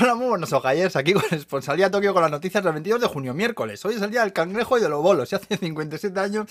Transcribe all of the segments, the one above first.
Hola, muy buenos ojayers. Aquí con Responsabilidad Tokio con las noticias del 22 de junio, miércoles. Hoy es el día del cangrejo y de los bolos. Y hace 57 años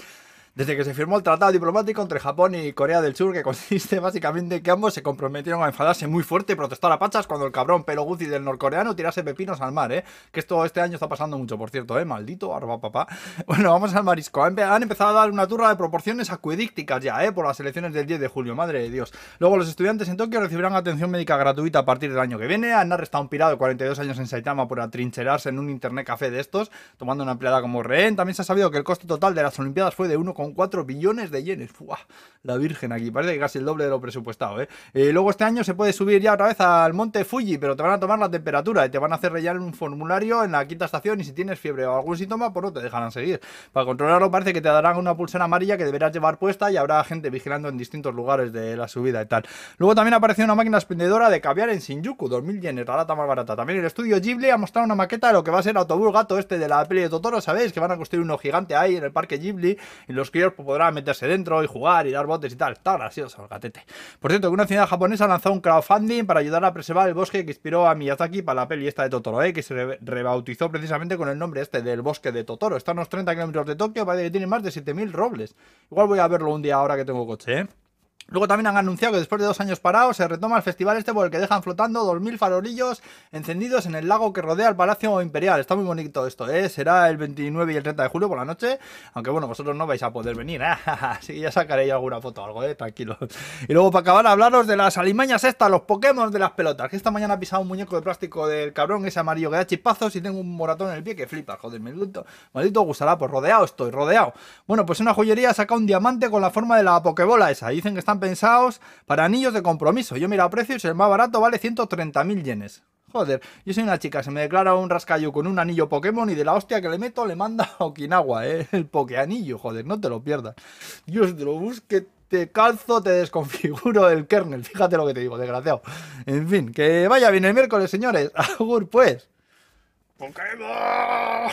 desde que se firmó el tratado diplomático entre Japón y Corea del Sur, que consiste básicamente en que ambos se comprometieron a enfadarse muy fuerte y protestar a pachas cuando el cabrón pelo Guzzi del norcoreano tirase pepinos al mar, ¿eh? Que esto este año está pasando mucho, por cierto, ¿eh? Maldito, arba papá. Bueno, vamos al marisco. Han, empezado a dar una turra de proporciones acuedícticas ya, ¿eh? Por las elecciones del 10 de julio, madre de Dios. Luego los estudiantes en Tokio recibirán atención médica gratuita a partir del año que viene. Han arrestado un pirado de 42 años en Saitama por atrincherarse en un internet café de estos, tomando una empleada como rehén. También se ha sabido que el coste total de las Olimpiadas fue de 1,4 billones de yenes. La Virgen aquí, parece que casi el doble de lo presupuestado. ¿eh? ¿eh? luego este año se puede subir ya otra vez al monte Fuji, pero te van a tomar la temperatura y te van a hacer rellenar un formulario en la quinta estación y si tienes fiebre o algún síntoma, pues no te dejarán seguir. Para controlarlo parece que te darán una pulsera amarilla que deberás llevar puesta y habrá gente vigilando en distintos lugares de la subida y tal. Luego también apareció una máquina expendedora de caviar en Shinjuku, 2000 yenes, la lata más barata. También el estudio Ghibli ha mostrado una maqueta de lo que va a ser autobús gato este de la peli de Totoro, ¿sabéis? Que van a construir uno gigante ahí en el parque Ghibli y los críos podrán meterse dentro y jugar y dar botes y tal. Está gracioso el gatete. Por cierto, una ciudad japonesa lanzado un crowdfunding para ayudar a preservar el bosque que inspiró a Miyazaki para la peli esta de Totoro, ¿eh? que se rebautizó precisamente con el nombre este del bosque de Totoro. Está a unos 30 kilómetros de Tokio, parece que tiene más de 7.000 robles. Igual voy a verlo un día ahora que tengo coche, ¿eh? Luego también han anunciado que después de dos años parados se retoma el festival este por el que dejan flotando 2.000 farolillos encendidos en el lago que rodea el Palacio Imperial. Está muy bonito esto, ¿eh? Será el 29 y el 30 de julio por la noche, aunque bueno, vosotros no vais a poder venir, ¿eh? sí, ya sacaré alguna foto o algo, ¿eh? Tranquilo. Y luego para acabar, hablaros de las alimañas estas, los Pokémon de las pelotas, que esta mañana he pisado un muñeco de plástico del cabrón ese amarillo que da chipazos y tengo un moratón en el pie que flipa, joder, maldito, maldito gustará, pues rodeado estoy, rodeado. Bueno, pues una joyería saca un diamante con la forma de la Pokébola esa, dicen que están pensados para anillos de compromiso. Yo mira precios, el más barato vale 130.000 yenes. Joder, yo soy una chica, se me declara un rascallo con un anillo Pokémon y de la hostia que le meto le manda a Okinawa, ¿eh? El Pokeanillo, joder, no te lo pierdas. Dios te lo busque, te calzo, te desconfiguro el kernel. Fíjate lo que te digo, desgraciado. En fin, que vaya bien el miércoles, señores. Agur, pues. Pokémon.